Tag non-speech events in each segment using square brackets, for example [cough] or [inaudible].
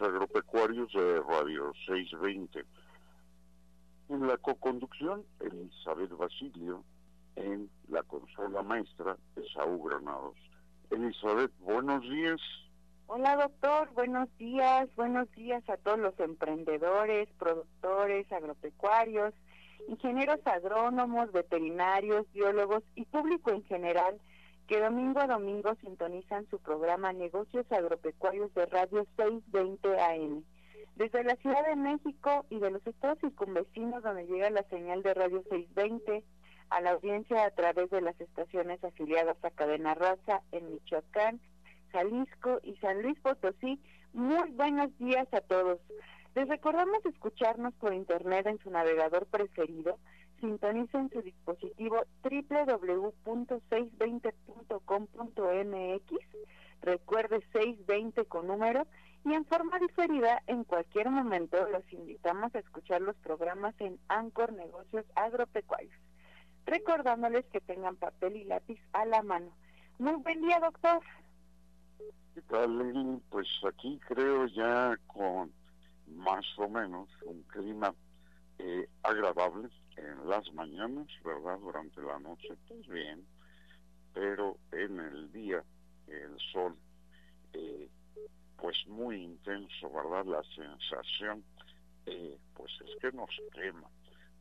Agropecuarios de Radio 620. En la coconducción, Elizabeth Basilio. En la consola maestra, Esaú Granados. Elizabeth, buenos días. Hola doctor, buenos días, buenos días a todos los emprendedores, productores, agropecuarios, ingenieros agrónomos, veterinarios, biólogos y público en general que domingo a domingo sintonizan su programa Negocios Agropecuarios de Radio 620 AM. Desde la Ciudad de México y de los estados circunvecinos donde llega la señal de Radio 620 a la audiencia a través de las estaciones afiliadas a Cadena Raza en Michoacán, Jalisco y San Luis Potosí, muy buenos días a todos. Les recordamos escucharnos por internet en su navegador preferido sintoniza en su dispositivo www.620.com.mx, recuerde 620 con número, y en forma diferida, en cualquier momento los invitamos a escuchar los programas en Ancor Negocios Agropecuarios, recordándoles que tengan papel y lápiz a la mano. Muy buen día, doctor. ¿Qué tal, Pues aquí creo ya con más o menos un clima eh, agradable en las mañanas, ¿verdad? Durante la noche, pues bien, pero en el día el sol, eh, pues muy intenso, ¿verdad? La sensación, eh, pues es que nos quema.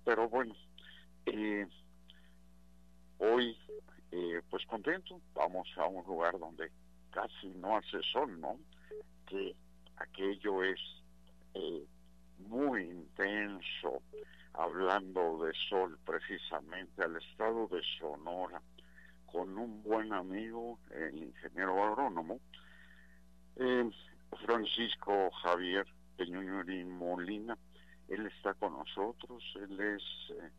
Pero bueno, eh, hoy, pues contento, vamos a un lugar donde casi no hace sol, ¿no? Que aquello es muy intenso, hablando de sol precisamente al estado de Sonora con un buen amigo, el ingeniero agrónomo, eh, Francisco Javier Peñuñori Molina. Él está con nosotros, él es, eh,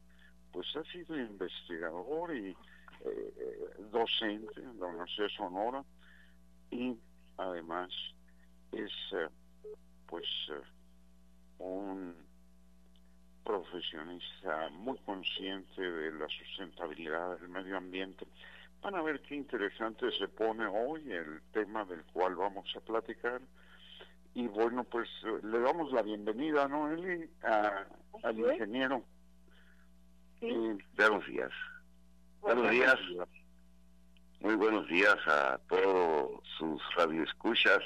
pues ha sido investigador y eh, docente en la Universidad de Sonora y además es pues un profesionista muy consciente de la sustentabilidad del medio ambiente. Van a ver qué interesante se pone hoy el tema del cual vamos a platicar. Y bueno, pues le damos la bienvenida, ¿no, Eli? al ingeniero. Sí. buenos días. Buenos, días. Muy buenos días a todos sus radioescuchas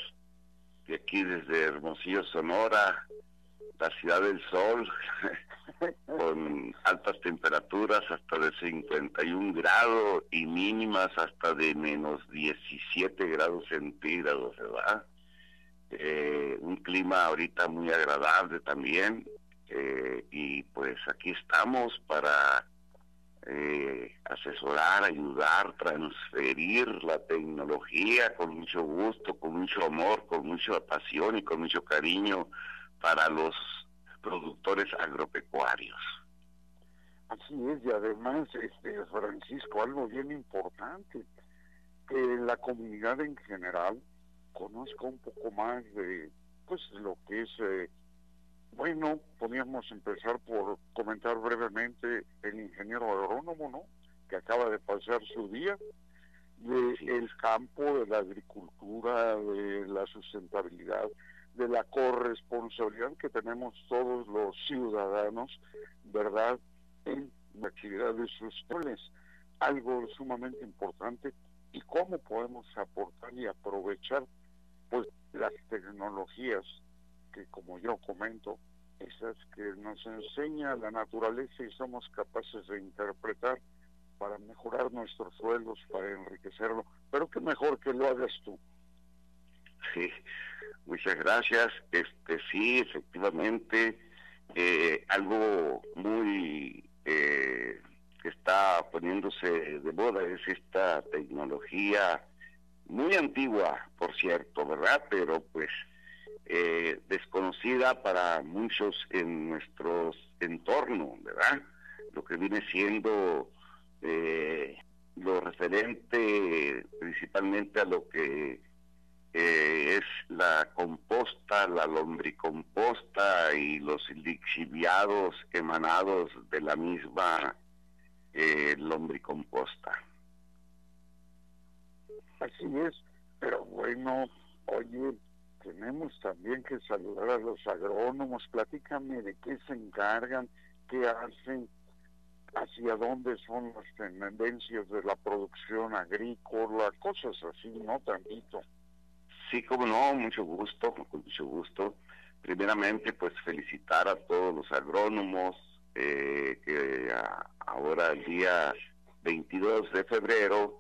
de aquí desde Hermosillo, Sonora, la ciudad del sol, [laughs] con altas temperaturas hasta de 51 grados y mínimas hasta de menos 17 grados centígrados, ¿verdad? Eh, un clima ahorita muy agradable también eh, y pues aquí estamos para eh, asesorar, ayudar, transferir la tecnología con mucho gusto, con mucho amor, con mucha pasión y con mucho cariño para los productores agropecuarios. Así es, y además, este Francisco, algo bien importante, que la comunidad en general conozca un poco más de pues lo que es eh, bueno, podríamos empezar por comentar brevemente el ingeniero agrónomo, ¿no? Que acaba de pasar su día del campo, de la agricultura, de la sustentabilidad, de la corresponsabilidad que tenemos todos los ciudadanos, ¿verdad? En la actividad de sustentables, algo sumamente importante y cómo podemos aportar y aprovechar pues las tecnologías que como yo comento, esas que nos enseña la naturaleza y somos capaces de interpretar para mejorar nuestros suelos, para enriquecerlo, pero qué mejor que lo hagas tú. Sí, muchas gracias. Este sí, efectivamente, eh, algo muy eh, que está poniéndose de moda es esta tecnología muy antigua, por cierto, ¿verdad? Pero pues eh, desconocida para muchos en nuestros entornos, ¿verdad? Lo que viene siendo eh, lo referente principalmente a lo que eh, es la composta, la lombricomposta y los lixiviados emanados de la misma lombricomposta. Así es, pero bueno, oye, tenemos también que saludar a los agrónomos. Platícame de qué se encargan, qué hacen, hacia dónde son las tendencias de la producción agrícola, cosas así, ¿no? Tantito. Sí, como no, mucho gusto, con mucho gusto. Primeramente, pues felicitar a todos los agrónomos eh, que ahora el día 22 de febrero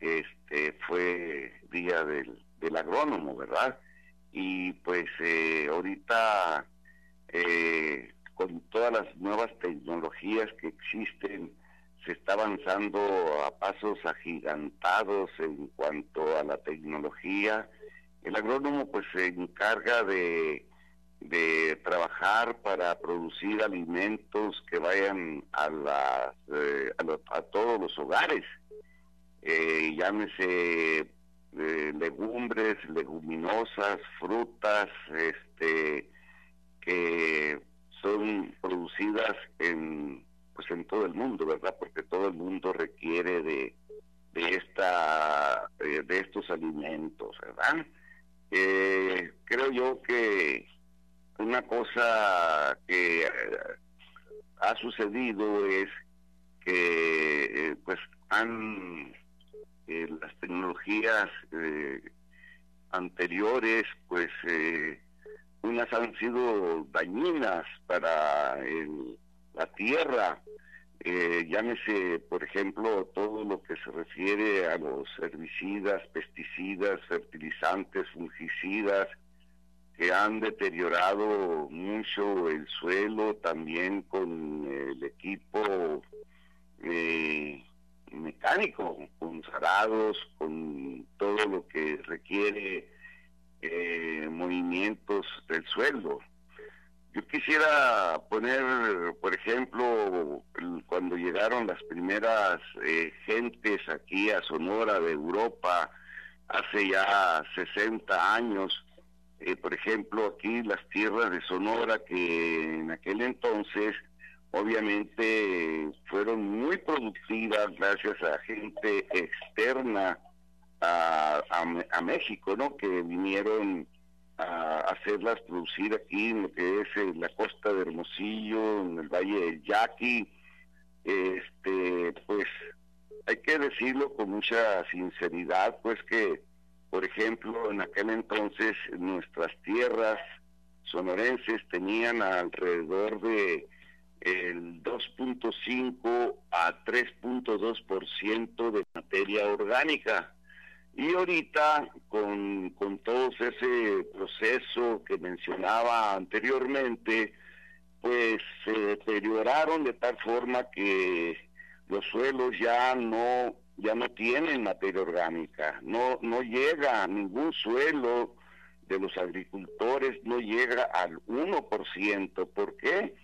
este fue día del, del agrónomo, ¿verdad? y pues eh, ahorita eh, con todas las nuevas tecnologías que existen se está avanzando a pasos agigantados en cuanto a la tecnología. El agrónomo pues se encarga de, de trabajar para producir alimentos que vayan a, las, eh, a, todos los hogares. llámese legumbres, leguminosas, frutas, este, que son producidas en pues en todo el mundo, ¿verdad? Porque todo el mundo requiere de, de esta eh, de estos alimentos, ¿verdad? Eh, creo yo que una cosa que eh, ha sucedido es que pues han eh, las tecnologías eh, anteriores, pues eh, unas han sido dañinas para la tierra. Llámese, por ejemplo, todo lo que se refiere a los herbicidas, pesticidas, fertilizantes, fungicidas, que han deteriorado mucho el suelo, también con el equipo eh, mecánico, con zarados, con todo lo que requiere eh, movimientos del suelo. Yo quisiera poner, por ejemplo, cuando llegaron las primeras eh, gentes aquí a Sonora de Europa, hace ya 60 años, eh, por ejemplo, aquí las tierras de Sonora, que en aquel entonces obviamente fueron muy productivas gracias a gente externa a, a, México, ¿no? Que vinieron a hacerlas producir aquí en lo que es eh, la costa de Hermosillo, en el Valle del Yaqui. Este, pues hay que decirlo con mucha sinceridad, pues que, por ejemplo, en aquel entonces nuestras tierras sonorenses tenían alrededor de el 2.5 a 3.2% de materia orgánica. Y ahorita, con, con todo ese proceso que mencionaba anteriormente, pues se deterioraron de tal forma que los suelos ya no ya no tienen materia orgánica, no no llega ningún suelo de los agricultores no llega al 1%, ¿por qué?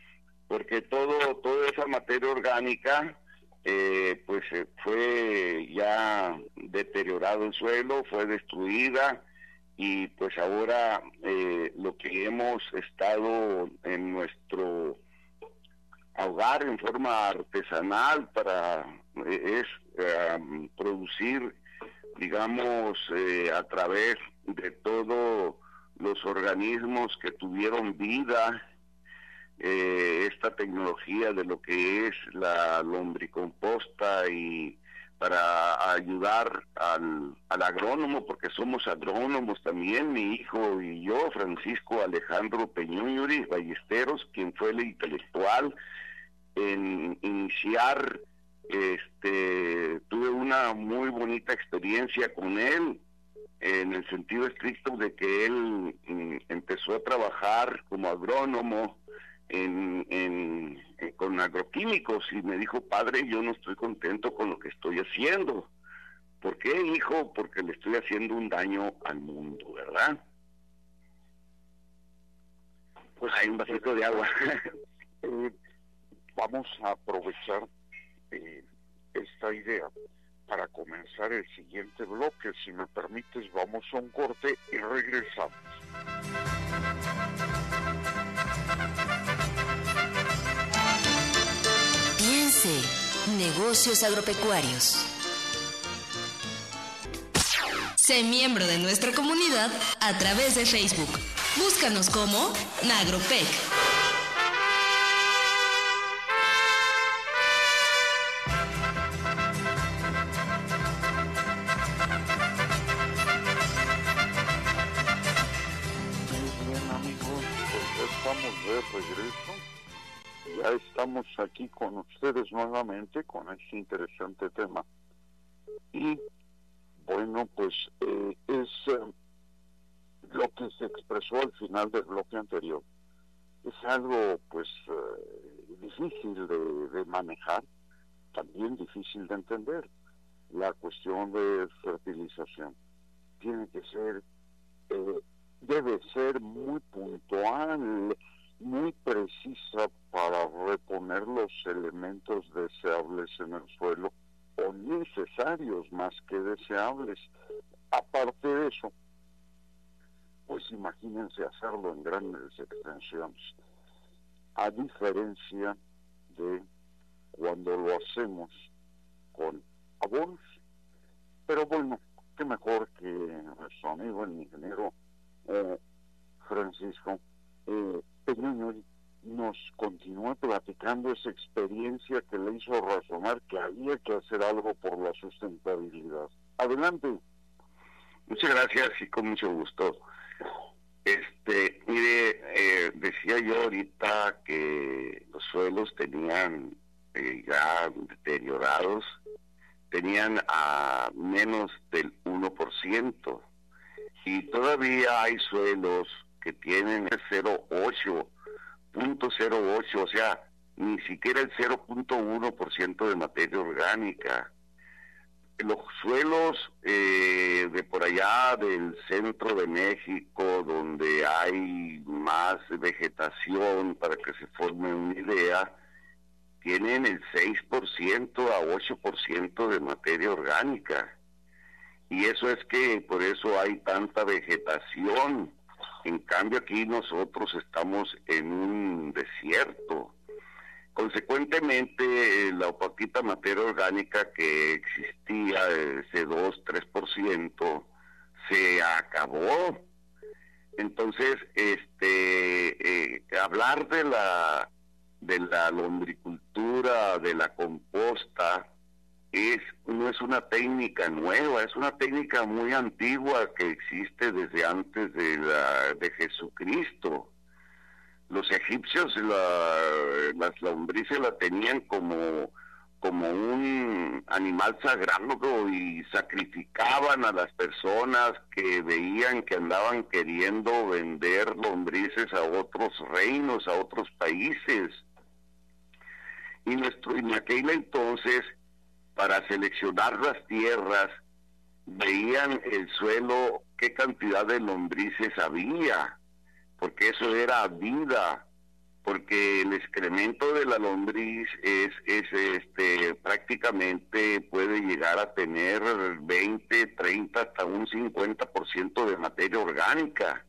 Porque todo toda esa materia orgánica eh, pues eh, fue ya deteriorado el suelo, fue destruida y pues ahora eh, lo que hemos estado en nuestro ahogar en forma artesanal para es producir digamos a través de todos los organismos que tuvieron vida eh, esta tecnología de lo que es la lombricomposta y para ayudar al, agrónomo, porque somos agrónomos también, mi hijo y yo, Francisco Alejandro Peñuñuri Ballesteros, quien fue el intelectual en iniciar, este, tuve una muy bonita experiencia con él, en el sentido estricto de que él mm, empezó a trabajar como agrónomo en, en, con agroquímicos y me dijo, padre, yo no estoy contento con lo que estoy haciendo. ¿Por qué, hijo? Porque le estoy haciendo un daño al mundo, ¿verdad? Pues hay un vasito de agua. [laughs] Eh, vamos a aprovechar eh, esta idea para comenzar el siguiente bloque. Si me permites, vamos a un corte y regresamos. Negocios agropecuarios. Sé miembro de nuestra comunidad a través de Facebook. Búscanos como Nagropec. Estamos aquí con ustedes nuevamente con este interesante tema. Y bueno, pues eh, es eh, lo que se expresó al final del bloque anterior. Es algo pues eh, difícil de, de, manejar, también difícil de entender. La cuestión de fertilización tiene que ser, debe ser muy puntual, muy precisa para reponer los elementos deseables en el suelo o necesarios más que deseables. Aparte de eso, pues imagínense hacerlo en grandes extensiones, a diferencia de cuando lo hacemos con abonos. Pero bueno, qué mejor que nuestro amigo el ingeniero eh, Francisco eh, nos continúa platicando esa experiencia que le hizo razonar que había que hacer algo por la sustentabilidad. Adelante. Muchas gracias y con mucho gusto. Este, mire, eh, decía yo ahorita que los suelos tenían eh, ya deteriorados, tenían a menos del 1%, y todavía hay suelos que tienen el 0.8, o sea, ni siquiera el 0.1% de materia orgánica. Los suelos eh, de por allá del centro de México, donde hay más vegetación para que se forme una idea, tienen el 6% a 8% de materia orgánica. Y eso es que por eso hay tanta vegetación en cambio aquí nosotros estamos en un desierto. Consecuentemente, la poquita materia orgánica que existía, ese 2-3%, se acabó. Entonces, este, eh, hablar de la, de la lombricultura, de la composta, es, no es una técnica nueva, es una técnica muy antigua que existe desde antes de, la, de Jesucristo. Los egipcios la, las lombrices la tenían como como un animal sagrado y sacrificaban a las personas que veían que andaban queriendo vender lombrices a otros reinos, a otros países. Y nuestro, en aquel entonces, para seleccionar las tierras, veían el suelo, qué cantidad de lombrices había, porque eso era vida porque el excremento de la lombriz es, es este prácticamente puede llegar a tener 20, 30 hasta un 50% de materia orgánica,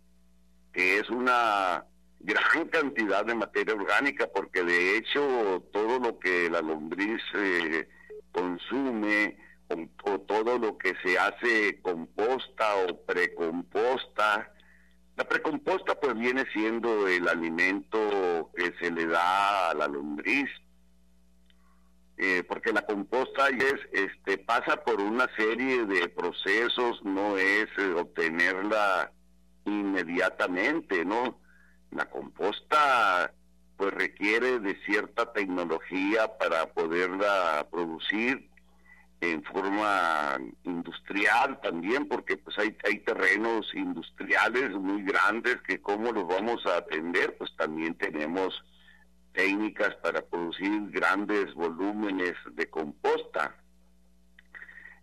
que es una gran [laughs] cantidad de materia orgánica porque de hecho todo lo que la lombriz eh, consume o, todo lo que se hace composta o precomposta la precomposta pues viene siendo el alimento que se le da a la lombriz, eh, porque la composta es, este, pasa por una serie de procesos, no es eh, obtenerla inmediatamente, ¿no? La composta pues requiere de cierta tecnología para poderla producir en forma industrial también, porque pues hay, hay terrenos industriales muy grandes que cómo los vamos a atender, pues también tenemos técnicas para producir grandes volúmenes de composta.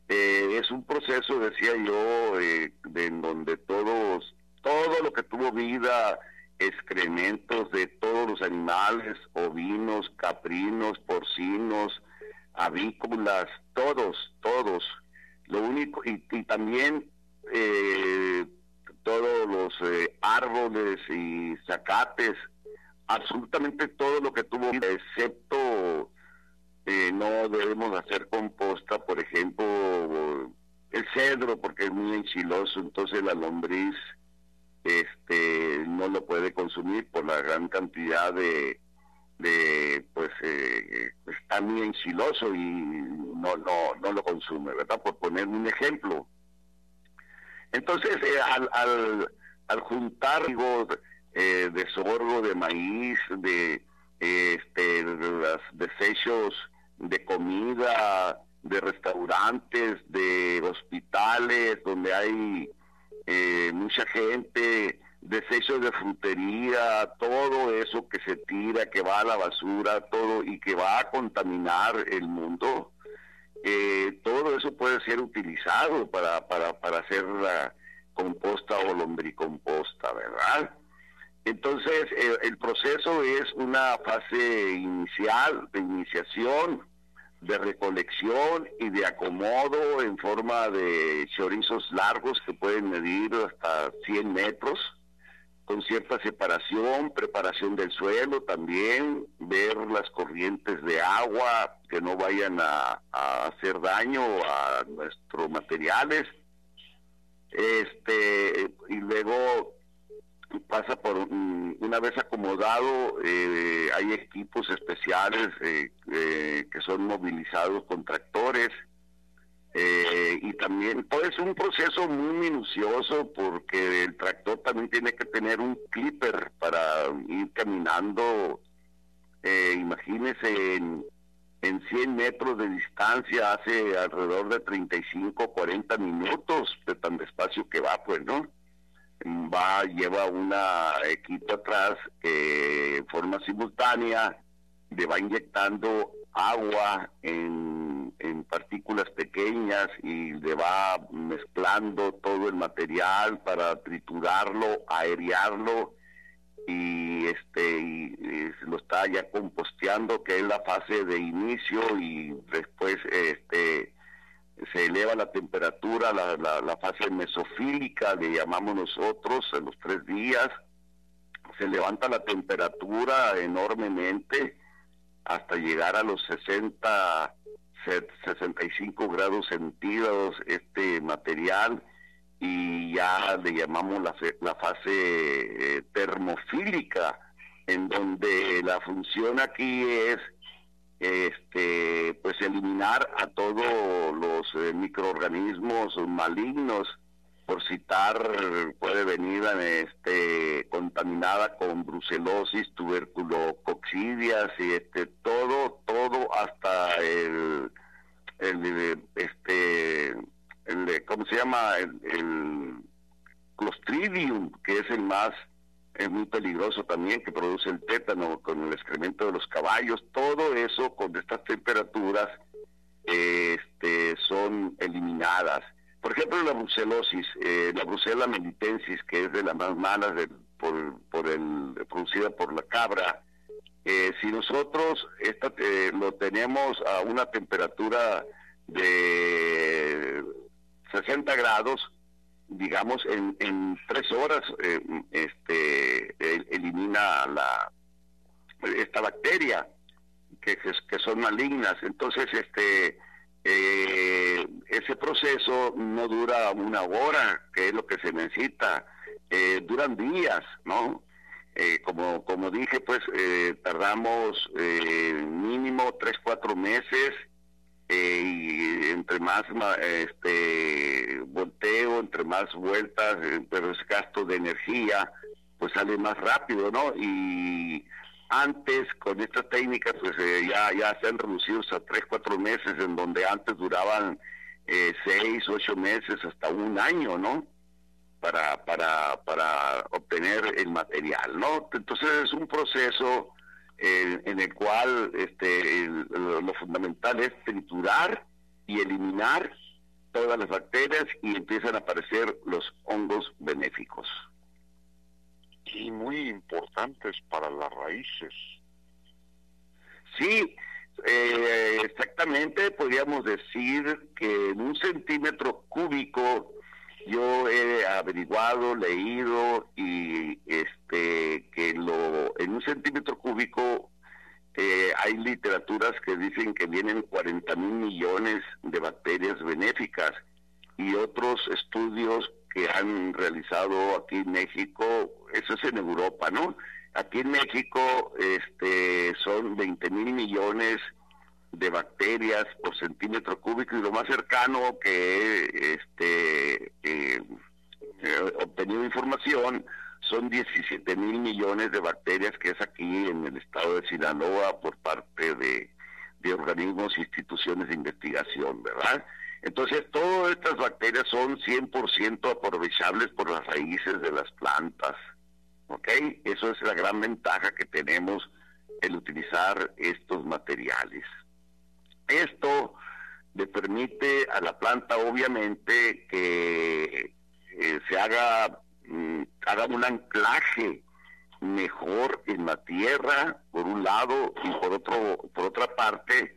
Eh, es un proceso, decía yo, eh, en donde todos, todo lo que tuvo vida, excrementos de todos los animales, ovinos, caprinos, porcinos, avícolas, todos, todos. Lo único, y, también eh, todos los eh, árboles y zacates, absolutamente todo lo que tuvo, excepto eh, no debemos hacer composta, por ejemplo, el cedro, porque es muy enchiloso, entonces la lombriz este no lo puede consumir por la gran cantidad de de pues eh, está muy enchiloso y no, no, no lo consume, ¿verdad? Por poner un ejemplo. Entonces, eh, al, al, al, juntar eh, de sorgo, de maíz, de este, los desechos de comida, de restaurantes, de hospitales, donde hay eh, mucha gente, desechos de frutería, todo eso que se tira, que va a la basura, todo y que va a contaminar el mundo, eh, todo eso puede ser utilizado para, para, para hacer la composta o lombricomposta, ¿verdad? Entonces, eh, el proceso es una fase inicial, de iniciación, de recolección y de acomodo en forma de chorizos largos que pueden medir hasta 100 metros con cierta separación, preparación del suelo también, ver las corrientes de agua que no vayan a, hacer daño a nuestros materiales. Este, y luego pasa por una vez acomodado eh, hay equipos especiales eh, eh, que son movilizados con tractores eh, y también pues es un proceso muy minucioso porque el tractor también tiene que tener un clipper para ir caminando, imagínese en, en 100 metros de distancia hace alrededor de 35, 40 minutos de tan despacio que va, pues, ¿no? Va, lleva una equipo atrás en forma simultánea le va inyectando agua en, en partículas pequeñas y le va mezclando todo el material para triturarlo, aerearlo y este y, lo está ya composteando que es la fase de inicio y después este se eleva la temperatura, la, la, la fase mesofílica, le llamamos nosotros, en los tres días, se levanta la temperatura enormemente, hasta llegar a los 60, 65 grados centígrados este material y ya le llamamos la, la fase eh, termofílica, en donde la función aquí es este pues eliminar a todos los eh, microorganismos malignos por citar, puede venir este, contaminada con brucelosis, tuberculococcidias y este, todo, todo hasta el, este, el, ¿cómo se llama? El Clostridium, que es el más, es muy peligroso también, que produce el tétano con el excremento de los caballos, todo eso con estas temperaturas este, son eliminadas. Por ejemplo, la brucelosis, eh, la brucela melitensis, que es de las más malas por, por el, producida por la cabra, eh, si nosotros esta, eh, lo tenemos a una temperatura de 60 grados, digamos, en, en tres horas este, elimina la esta bacteria que, que son malignas. Entonces, este eh, ese proceso no dura una hora, que es lo que se necesita, eh, duran días, ¿no? Eh, como, como dije, pues eh, tardamos mínimo tres, cuatro meses y entre más este volteo, entre más vueltas, pero es gasto de energía, pues sale más rápido, ¿no? Y antes, con estas técnicas, pues eh, ya, ya se han reducido hasta tres, cuatro meses, en donde antes duraban eh, seis, ocho meses, hasta un año, ¿no? Para, para, para obtener el material, ¿no? Entonces es un proceso eh, en el cual este, lo fundamental es triturar y eliminar todas las bacterias y empiezan a aparecer los hongos benéficos y muy importantes para las raíces. Sí, eh, exactamente, podríamos decir que en un centímetro cúbico yo he averiguado, leído y este que lo en un centímetro cúbico eh, hay literaturas que dicen que vienen 40 mil millones de bacterias benéficas y otros estudios que han realizado aquí en México, eso es en Europa, ¿no? Aquí en México este, son 20 mil millones de bacterias por centímetro cúbico y lo más cercano que este, obtenido información son 17 mil millones de bacterias que es aquí en el estado de Sinaloa por parte de, de organismos e instituciones de investigación, ¿verdad? Entonces, todas estas bacterias son 100% aprovechables por las raíces de las plantas. ¿Ok? Eso es la gran ventaja que tenemos el utilizar estos materiales. Esto le permite a la planta, obviamente, que eh, se haga, mm, haga un anclaje mejor en la tierra, por un lado, y por otro, por otra parte,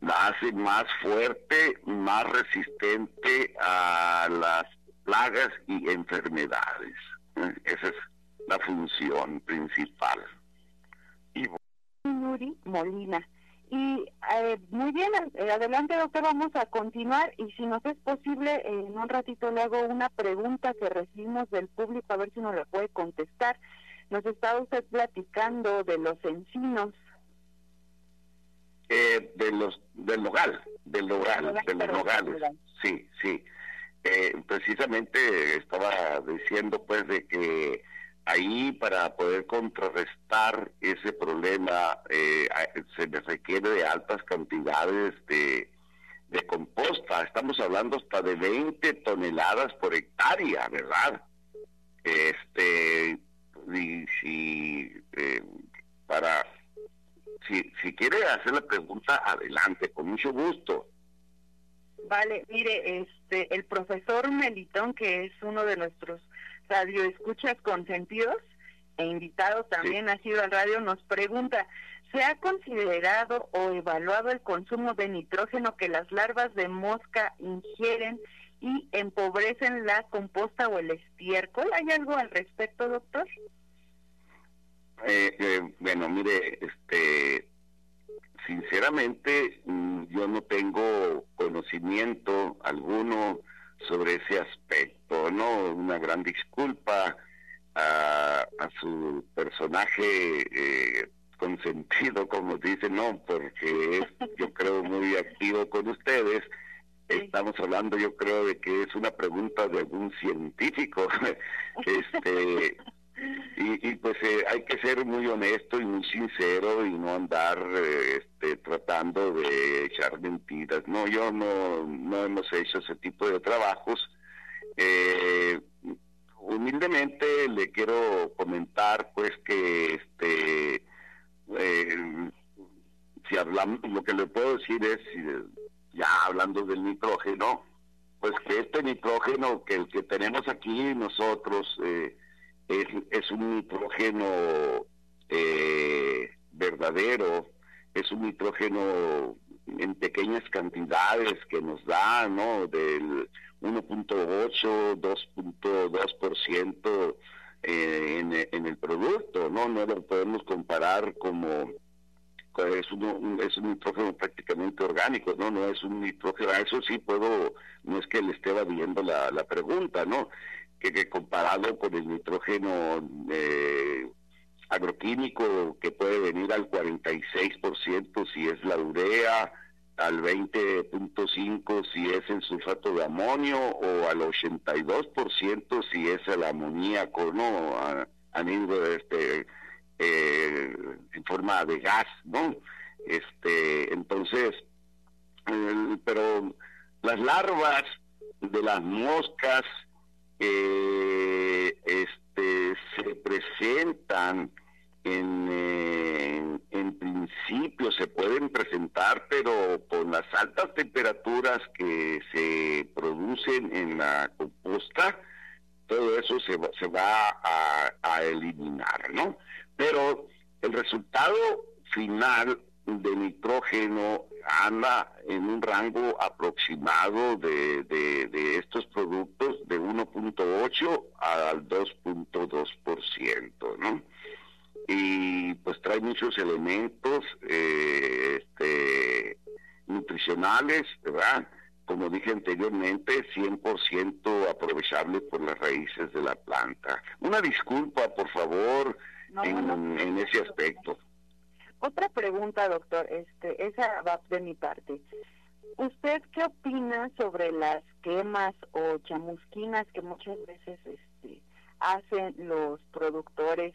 la hace más fuerte, más resistente a las plagas y enfermedades. Esa es la función principal. Y Yuri Molina. Eh, muy bien, eh, adelante doctor, vamos a continuar y si nos es posible, en un ratito le hago una pregunta que recibimos del público, a ver si nos la puede contestar. Nos está usted platicando de los encinos eh, de los del nogal, del nogal, de los nogales. Sí, sí. Eh, precisamente estaba diciendo pues de que ahí para poder contrarrestar ese problema eh, se requiere de altas cantidades de, de composta. Estamos hablando hasta de 20 toneladas por hectárea, ¿verdad? Este, y si eh, para si, si quiere hacer la pregunta, adelante, con mucho gusto. Vale, mire, este, el profesor Melitón, que es uno de nuestros radioescuchas consentidos e invitado también ha sido al radio, nos pregunta, ¿se ha considerado o evaluado el consumo de nitrógeno que las larvas de mosca ingieren y empobrecen la composta o el estiércol? ¿Hay algo al respecto, doctor? Eh, eh, bueno, mire, este, sinceramente mm, yo no tengo conocimiento alguno sobre ese aspecto, ¿no? Una gran disculpa a, su personaje eh, consentido, como dicen, no, porque es, yo creo, muy activo con ustedes, estamos hablando yo creo de que es una pregunta de algún científico. [laughs] Este y, pues eh, hay que ser muy honesto y muy sincero y no andar eh, este, tratando de echar mentiras. No yo no no hemos hecho ese tipo de trabajos. Eh, humildemente le quiero comentar pues que este si hablamos lo que le puedo decir es ya hablando del nitrógeno, pues que este nitrógeno que el que tenemos aquí nosotros eh, es, un nitrógeno eh, verdadero, es un nitrógeno en pequeñas cantidades que nos da, ¿no? Del 1.8, 2.2% eh, en, en el producto, ¿no? No lo podemos comparar como es un, es un nitrógeno prácticamente orgánico, ¿no? No es un nitrógeno, eso sí puedo, no es que le esté viendo la, la pregunta, ¿no? Que, que, comparado con el nitrógeno eh, agroquímico que puede venir al 46% si es la urea, al 20.5 si es el sulfato de amonio o al 82% si es el amoníaco, ¿no? A, a nivel este eh, en forma de gas, ¿no? Este, entonces, pero las larvas de las moscas eh, este, se presentan en, en, principio se pueden presentar, pero con las altas temperaturas que se producen en la composta, todo eso se va, se va a eliminar, ¿no? pero el resultado final de nitrógeno anda en un rango aproximado de, de, estos productos de 1.8 al 2.2%, ¿no? Y pues trae muchos elementos eh, este, nutricionales, ¿verdad? Como dije anteriormente, 100% aprovechable por las raíces de la planta. Una disculpa, por favor, en, ese aspecto. Otra pregunta, doctor, este, esa va de mi parte. ¿Usted qué opina sobre las quemas o chamusquinas que muchas veces este, hacen los productores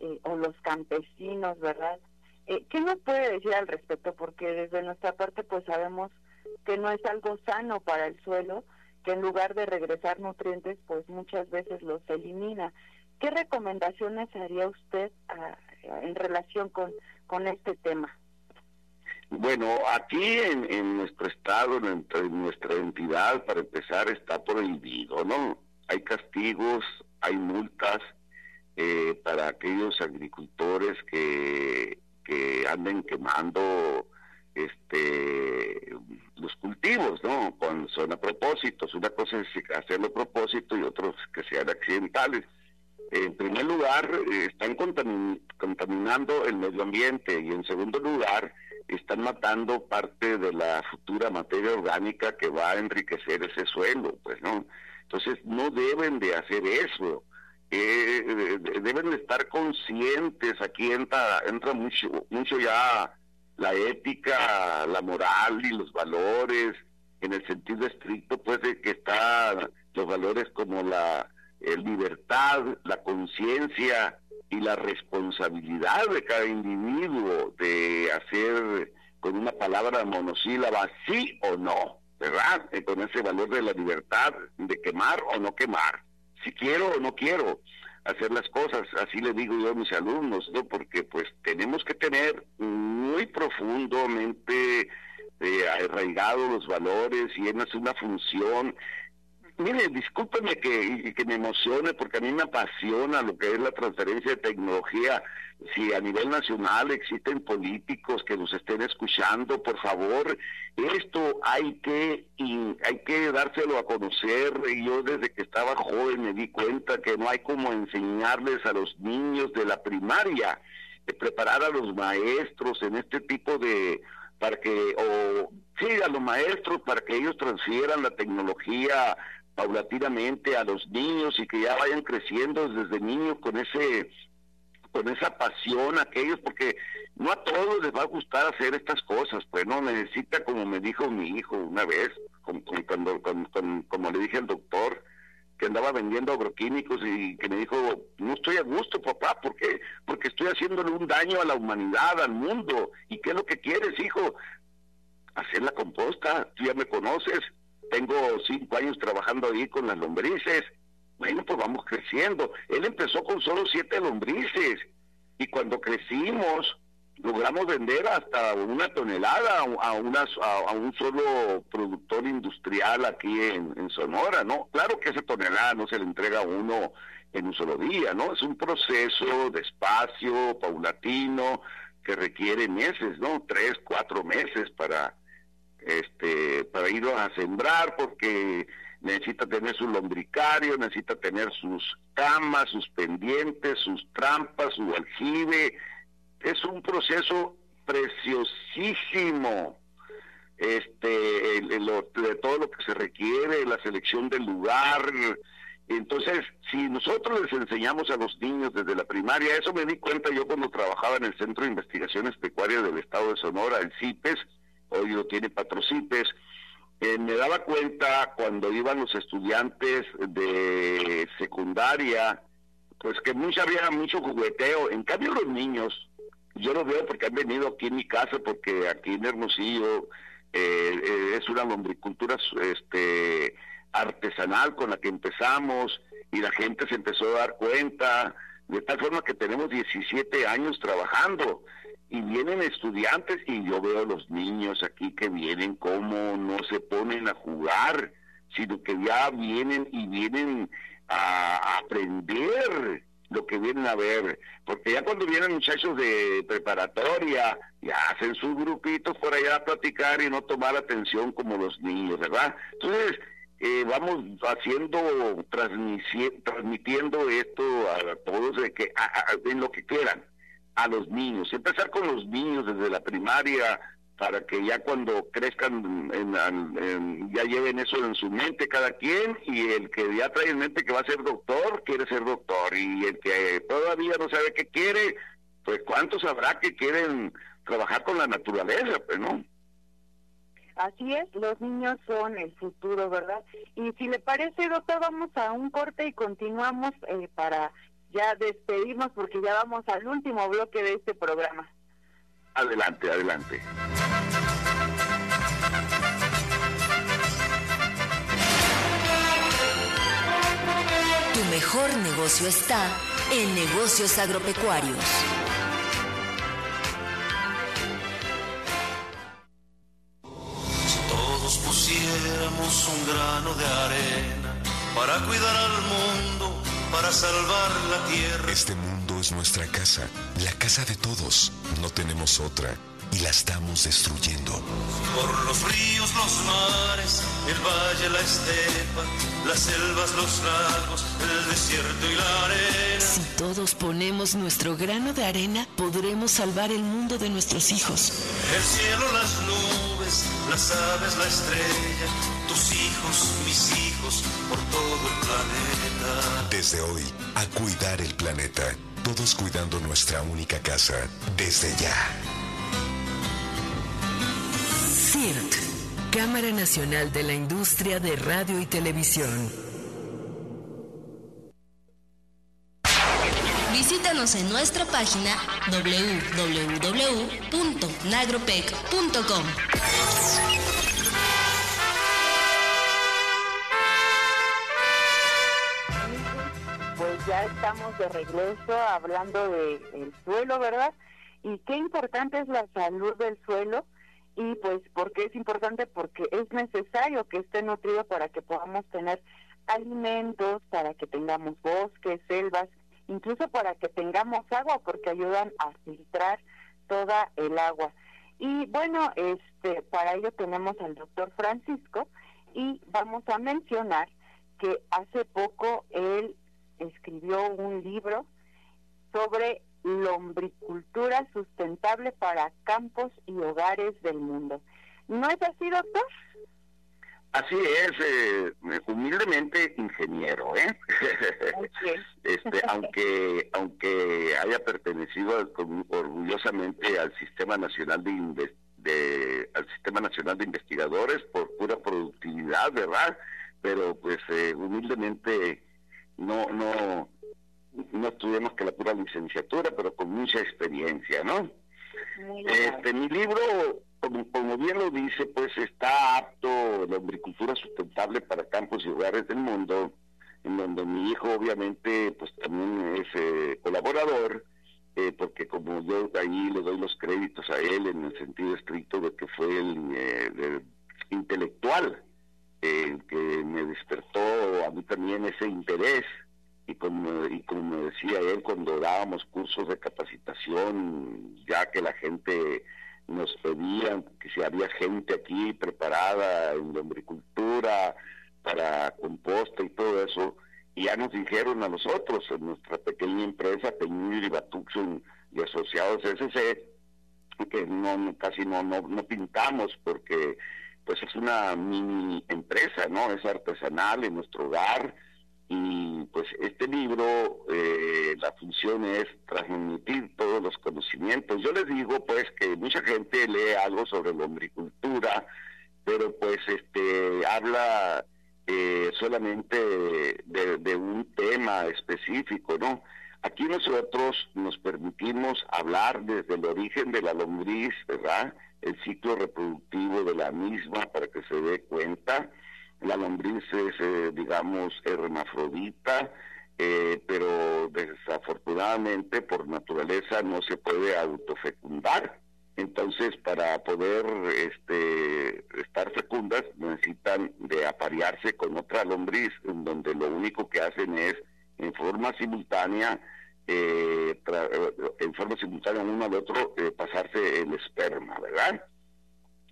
eh, o los campesinos, verdad? Eh, ¿Qué nos puede decir al respecto? Porque desde nuestra parte pues sabemos que no es algo sano para el suelo, que en lugar de regresar nutrientes pues muchas veces los elimina. ¿Qué recomendaciones haría usted ah, en relación con, con este tema? Bueno, aquí en, nuestro estado, en, nuestra entidad, para empezar, está prohibido, ¿no? Hay castigos, hay multas eh, para aquellos agricultores que, que anden quemando este los cultivos, ¿no? Cuando son a propósitos. Una cosa es hacerlo a propósito y otros que sean accidentales en primer lugar, eh, están contaminando el medio ambiente y en segundo lugar, están matando parte de la futura materia orgánica que va a enriquecer ese suelo, pues, ¿no? Entonces, no deben de hacer eso. Eh, deben de estar conscientes, aquí entra, entra mucho, mucho ya la ética, la moral y los valores, en el sentido estricto, pues, de que están los valores como la el libertad, la conciencia y la responsabilidad de cada individuo de hacer con una palabra monosílaba sí o no, ¿verdad? Eh, con ese valor de la libertad de quemar o no quemar, si quiero o no quiero hacer las cosas, así le digo yo a mis alumnos, ¿no? Porque pues tenemos que tener muy profundamente eh, arraigados los valores y es una función mire, discúlpeme que, que me emocione porque a mí me apasiona lo que es la transferencia de tecnología. Si a nivel nacional existen políticos que nos estén escuchando, por favor, esto hay que hay que dárselo a conocer. Yo desde que estaba joven me di cuenta que no hay como enseñarles a los niños de la primaria, preparar a los maestros en este tipo de para que o sí a los maestros para que ellos transfieran la tecnología paulatinamente a los niños y que ya vayan creciendo desde niños con ese con esa pasión aquellos porque no a todos les va a gustar hacer estas cosas pues no necesita como me dijo mi hijo una vez como, cuando, como le dije al doctor, que andaba vendiendo agroquímicos y que me dijo, no estoy a gusto, papá, ¿por qué? Porque estoy haciéndole un daño a la humanidad, al mundo. ¿Y qué es lo que quieres, hijo? Hacer la composta, tú ya me conoces, tengo cinco años trabajando ahí con las lombrices. Bueno, pues vamos creciendo. Él empezó con solo siete lombrices y cuando crecimos logramos vender hasta una tonelada a, unas, a, un solo productor industrial aquí en, Sonora, ¿no? Claro que esa tonelada no se le entrega a uno en un solo día, ¿no? Es un proceso despacio, paulatino, que requiere meses, ¿no? Tres, cuatro meses para, este, para ir a sembrar, porque necesita tener su lombricario, necesita tener sus camas, sus pendientes, sus trampas, su aljibe, es un proceso preciosísimo este de todo lo que se requiere la selección del lugar. Entonces si nosotros les enseñamos a los niños desde la primaria eso me di cuenta yo cuando trabajaba en el Centro de Investigaciones Pecuarias del Estado de Sonora el CIPES hoy lo tiene Patrocipes eh, me daba cuenta cuando iban los estudiantes de secundaria pues que mucha había mucho jugueteo. En cambio los niños yo lo veo porque han venido aquí en mi casa, porque aquí en Hermosillo eh, eh, es una lombricultura este, artesanal con la que empezamos y la gente se empezó a dar cuenta, de tal forma que tenemos 17 años trabajando y vienen estudiantes y yo veo los niños aquí que vienen como no se ponen a jugar, sino que ya vienen y vienen a aprender lo que vienen a ver, porque ya cuando vienen muchachos de preparatoria, ya hacen sus grupitos por allá a platicar y no tomar atención como los niños, ¿verdad? Entonces, eh, vamos haciendo, transmitiendo esto a todos de que en lo que quieran, a los niños, empezar con los niños desde la primaria, para que ya cuando crezcan ya lleven eso en su mente cada quien y el que ya trae en mente que va a ser doctor quiere ser doctor y el que todavía no sabe qué quiere pues cuántos habrá que quieren trabajar con la naturaleza pues no Así es, los niños son el futuro, ¿verdad? Y si le parece, doctor, vamos a un corte y continuamos eh, para ya despedirnos porque ya vamos al último bloque de este programa. Adelante, adelante. Tu mejor negocio está en negocios agropecuarios. Si todos pusiéramos un grano de arena para cuidar al mundo, para salvar la tierra. Este mundo es nuestra casa, la casa de todos. No tenemos otra y la estamos destruyendo. Por los ríos, los mares, el valle, la estepa, las selvas, los lagos, el desierto y la arena. Si todos ponemos nuestro grano de arena, podremos salvar el mundo de nuestros hijos. El cielo, las nubes, las aves, la estrella, tus hijos, mis hijos, por todo el planeta. Desde hoy, a cuidar el planeta. Todos cuidando nuestra única casa. Desde ya. CIRT, Cámara Nacional de la Industria de Radio y Televisión. Visítanos en nuestra página www.nagropec.com. ya estamos de regreso hablando del suelo, ¿verdad? Y qué importante es la salud del suelo y pues ¿por qué es importante? Porque es necesario que esté nutrido para que podamos tener alimentos, para que tengamos bosques, selvas, incluso para que tengamos agua, porque ayudan a filtrar toda el agua. Y bueno, este, para ello tenemos al doctor Francisco y vamos a mencionar que hace poco él escribió un libro sobre lombricultura sustentable para campos y hogares del mundo. ¿No es así, doctor? Así es, eh, humildemente ingeniero, ¿eh? [laughs] este, aunque aunque haya pertenecido orgullosamente al Sistema Nacional de, de al Sistema Nacional de Investigadores por pura productividad, ¿verdad? Pero pues eh, humildemente lombriz es, eh, digamos, hermafrodita, eh, pero desafortunadamente por naturaleza no se puede autofecundar. Entonces, para poder este, estar fecundas, necesitan de aparearse con otra lombriz, en donde lo único que hacen es, en forma simultánea, eh, en forma simultánea uno al otro, pasarse el esperma, ¿verdad?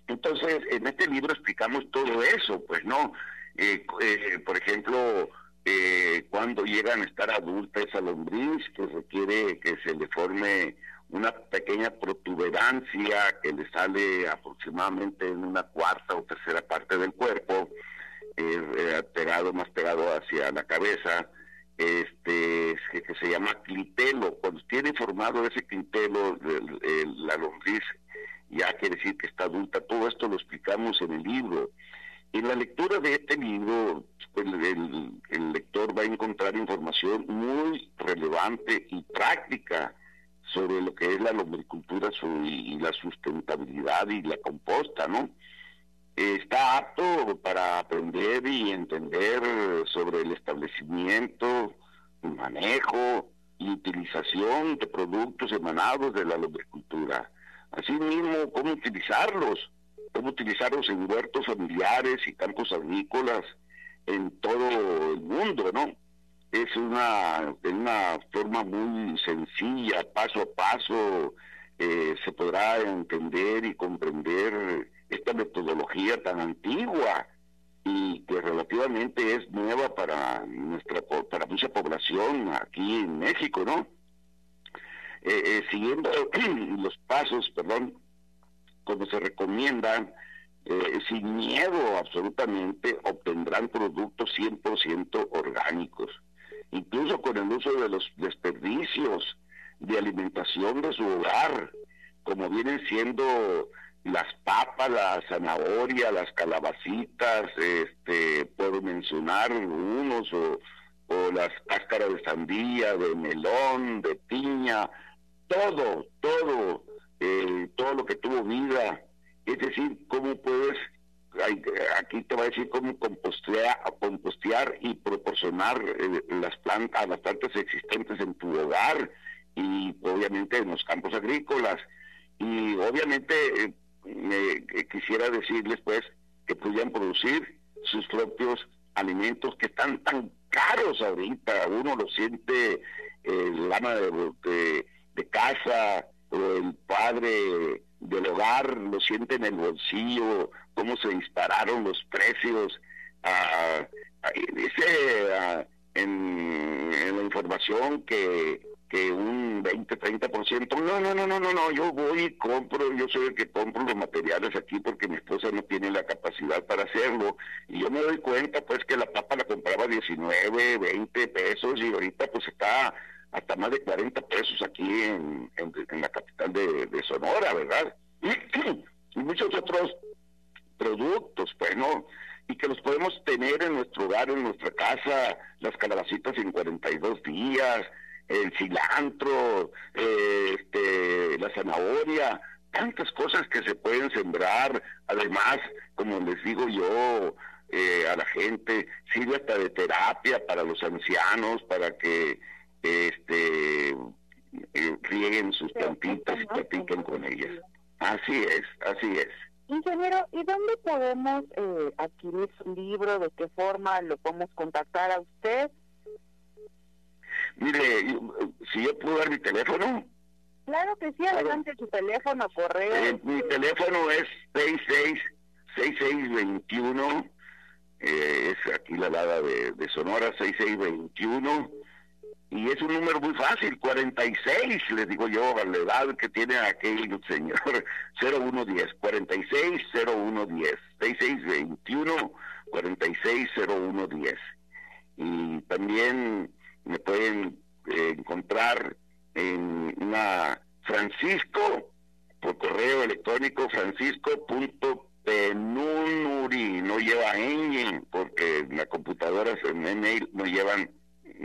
Entonces, en este libro explicamos todo eso, pues no, eh, eh, por ejemplo, eh, cuando llegan a estar adultas esa lombriz, que requiere que se le forme una pequeña protuberancia que le sale aproximadamente en una cuarta o tercera parte del cuerpo, pegado, más pegado hacia la cabeza, este que, se llama clitelo. Cuando tiene formado ese clitelo, la lombriz ya quiere decir que está adulta. Todo esto lo explicamos en el libro. En la lectura de este libro, el, lector va a encontrar información muy relevante y práctica sobre lo que es la lombricultura y la sustentabilidad y la composta, ¿no? Está apto para aprender y entender sobre el establecimiento, el manejo y utilización de productos emanados de la lombricultura Asimismo, cómo utilizarlos, cómo utilizarlos en huertos familiares y campos agrícolas en todo el mundo, ¿no? Es una, una forma muy sencilla, paso a paso, eh, se podrá entender y comprender esta metodología tan antigua y que relativamente es nueva para nuestra para mucha población aquí en México, ¿no? Eh, eh, siguiendo [clears throat] los pasos, perdón, como se recomiendan, eh, sin miedo absolutamente, obtendrán productos 100% orgánicos, incluso con el uso de los desperdicios de alimentación de su hogar, como vienen siendo las papas, la zanahoria, las calabacitas, este, puedo mencionar unos, o, o las cáscaras de sandía, de melón, de piña, todo, todo, eh, todo lo que tuvo vida. Es decir, cómo puedes, aquí te va a decir cómo compostear, compostear y proporcionar eh, las plantas, las plantas existentes en tu hogar y obviamente en los campos agrícolas. Y obviamente eh, quisiera decirles pues que pudieran producir sus propios alimentos que están tan caros ahorita. Uno lo siente el lana de casa el padre del hogar lo siente en el bolsillo, cómo se dispararon los precios. Ah, dice ah, en, la información que, que un 20, 30%. No, no, no, no, no, no, yo voy y compro, yo soy el que compro los materiales aquí porque mi esposa no tiene la capacidad para hacerlo. Y yo me doy cuenta pues que la papa la compraba 19, 20 pesos y ahorita pues está hasta más de 40 pesos aquí en, en, la capital de, Sonora, ¿verdad? [clears throat] y muchos otros productos, pues, ¿no? Y que los podemos tener en nuestro hogar, en nuestra casa, las calabacitas en 42 días, el cilantro, eh, este, la zanahoria, tantas cosas que se pueden sembrar. Además, como les digo yo eh, a la gente, sirve hasta de terapia para los ancianos, para que este eh, rieguen sus plantitas y platiquen con ellas. Así es, así es. Ingeniero, ¿y dónde podemos eh, adquirir su libro? ¿De qué forma lo podemos contactar a usted? Mire, si yo puedo dar mi teléfono. Claro que sí, adelante su teléfono, correo. Eh, mi teléfono es 666621, eh, es aquí la lada de, de Sonora, 6621 y es un número muy fácil, 46, les digo yo, a la edad que tiene aquel señor, 0110, 46 0110, 6621 46 0110. Y también me pueden eh, encontrar en una Francisco, por correo electrónico, francisco.penunuri, no lleva ñ, porque la computadora en email no llevan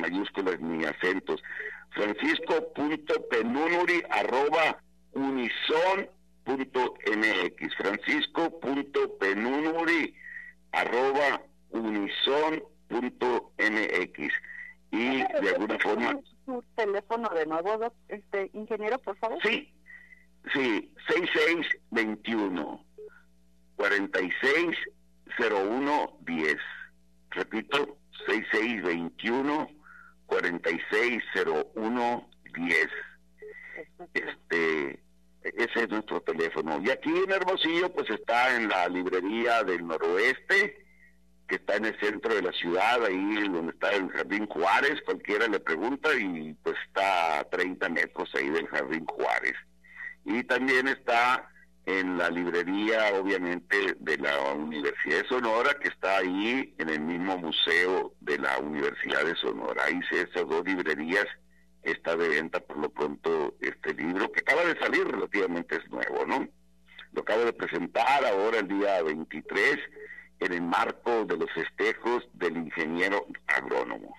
mayúsculas ni acentos. Francisco.penunuri arroba unison.mx. Francisco.penunuri arroba unison.mx. Y de alguna forma... ¿Su teléfono de nuevo, este ingeniero, por favor? Sí, sí, 6621 460110. Repito, 6621 460110. Este, ese es nuestro teléfono. Y aquí en Hermosillo, pues está en la librería del noroeste, que está en el centro de la ciudad, ahí donde está el Jardín Juárez, cualquiera le pregunta, y pues está a 30 metros ahí del Jardín Juárez. Y también está en la librería, obviamente, de la Universidad de Sonora, que está ahí en el mismo museo de la Universidad de Sonora. Ahí se esas dos librerías está de venta por lo pronto este libro, que acaba de salir, relativamente es nuevo, ¿no? Lo acabo de presentar ahora el día 23 en el marco de los festejos del ingeniero agrónomo.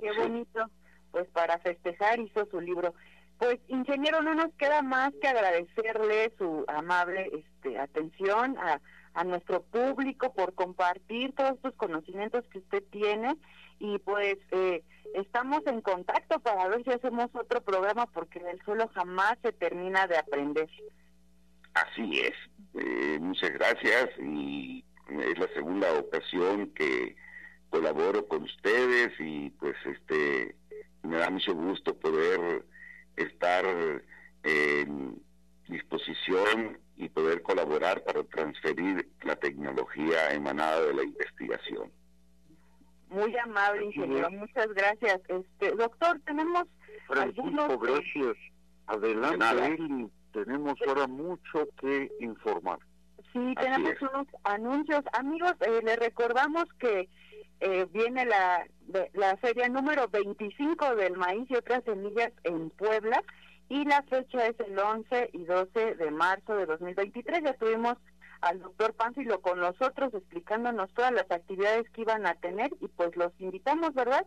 Qué bonito, pues para festejar hizo su libro. Pues, ingeniero, no nos queda más que agradecerle su amable este, atención a, a nuestro público por compartir todos estos conocimientos que usted tiene y pues eh, estamos en contacto para ver si hacemos otro programa porque en el suelo jamás se termina de aprender. Así es. Eh, muchas gracias y es la segunda ocasión que colaboro con ustedes y pues este me da mucho gusto poder estar en disposición y poder colaborar para transferir la tecnología emanada de la investigación. Muy amable, ingeniero. Muchas gracias. Este, doctor, tenemos Francisco, algunos... gracias. Adelante, Tenemos ahora mucho que informar. Sí, tenemos unos anuncios. Amigos, eh, les recordamos que eh, viene la, la feria número 25 del maíz y otras semillas en Puebla y la fecha es el 11 y 12 de marzo de 2023. Ya tuvimos al doctor Pánfilo con nosotros explicándonos todas las actividades que iban a tener y pues los invitamos, ¿verdad?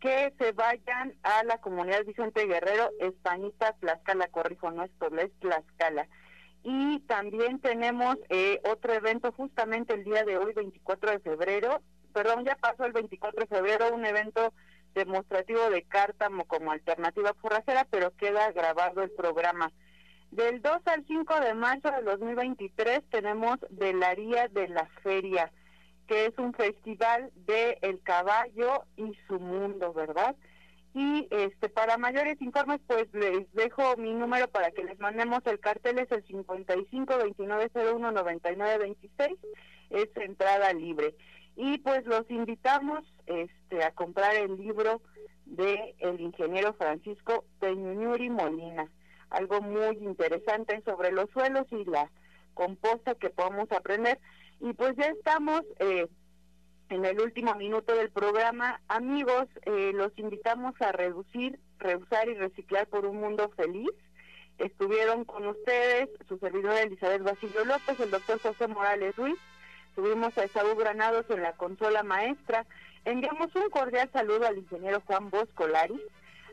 Que se vayan a la comunidad Vicente Guerrero, Españita, Tlaxcala, corrijo, no es Puebla, es Tlaxcala. Y también tenemos eh, otro evento justamente el día de hoy, 24 de febrero, perdón, ya pasó el 24 de febrero, un evento demostrativo de cártamo como alternativa forracera, pero queda grabado el programa. Del 2 al 5 de marzo de 2023 tenemos Velaría de la Feria, que es un festival de el caballo y su mundo, ¿verdad? Y este para mayores informes pues les dejo mi número para que les mandemos el cartel es el 55 29 01 99 26 es entrada libre y pues los invitamos este a comprar el libro de el ingeniero Francisco Peñuñuri Molina, algo muy interesante sobre los suelos y la composta que podemos aprender. Y pues ya estamos eh, en el último minuto del programa. Amigos, eh, los invitamos a reducir, reusar y reciclar por un mundo feliz. Estuvieron con ustedes su servidora Elizabeth Basilio López, el doctor José Morales Ruiz, Subimos a Esaú Granados en la consola maestra. Enviamos un cordial saludo al ingeniero Juan Bosco Laris,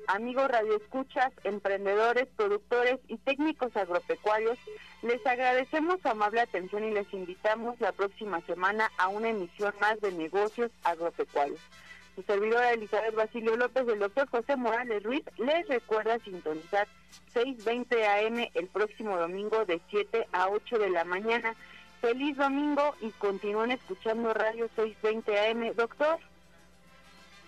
amigos radioescuchas, emprendedores, productores y técnicos agropecuarios. Les agradecemos su amable atención y les invitamos la próxima semana a una emisión más de negocios agropecuarios. Su servidora Elizabeth Basilio López del doctor José Morales Ruiz les recuerda sintonizar 6.20 AM el próximo domingo de 7 a 8 de la mañana. Feliz domingo y continúen escuchando Radio 620 AM. Doctor.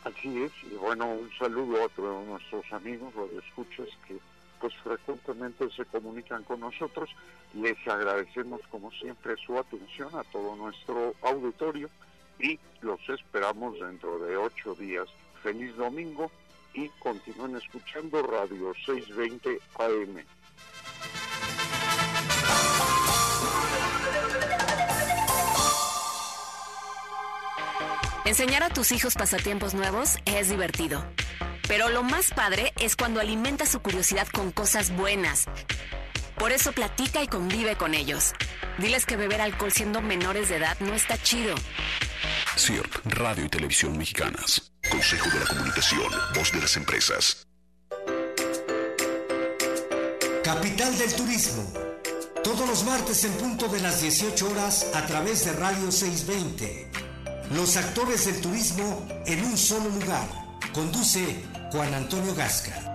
Así es, y bueno, un saludo a todos nuestros amigos, los escuchas que pues frecuentemente se comunican con nosotros. Les agradecemos como siempre su atención a todo nuestro auditorio y los esperamos dentro de ocho días. Feliz domingo y continúen escuchando Radio 620 AM. Enseñar a tus hijos pasatiempos nuevos es divertido. Pero lo más padre es cuando alimenta su curiosidad con cosas buenas. Por eso platica y convive con ellos. Diles que beber alcohol siendo menores de edad no está chido. CIRT, Radio y Televisión Mexicanas. Consejo de la Comunicación, voz de las empresas. Capital del Turismo. Todos los martes en punto de las 18 horas a través de Radio 620. Los actores del turismo en un solo lugar. Conduce Juan Antonio Gasca.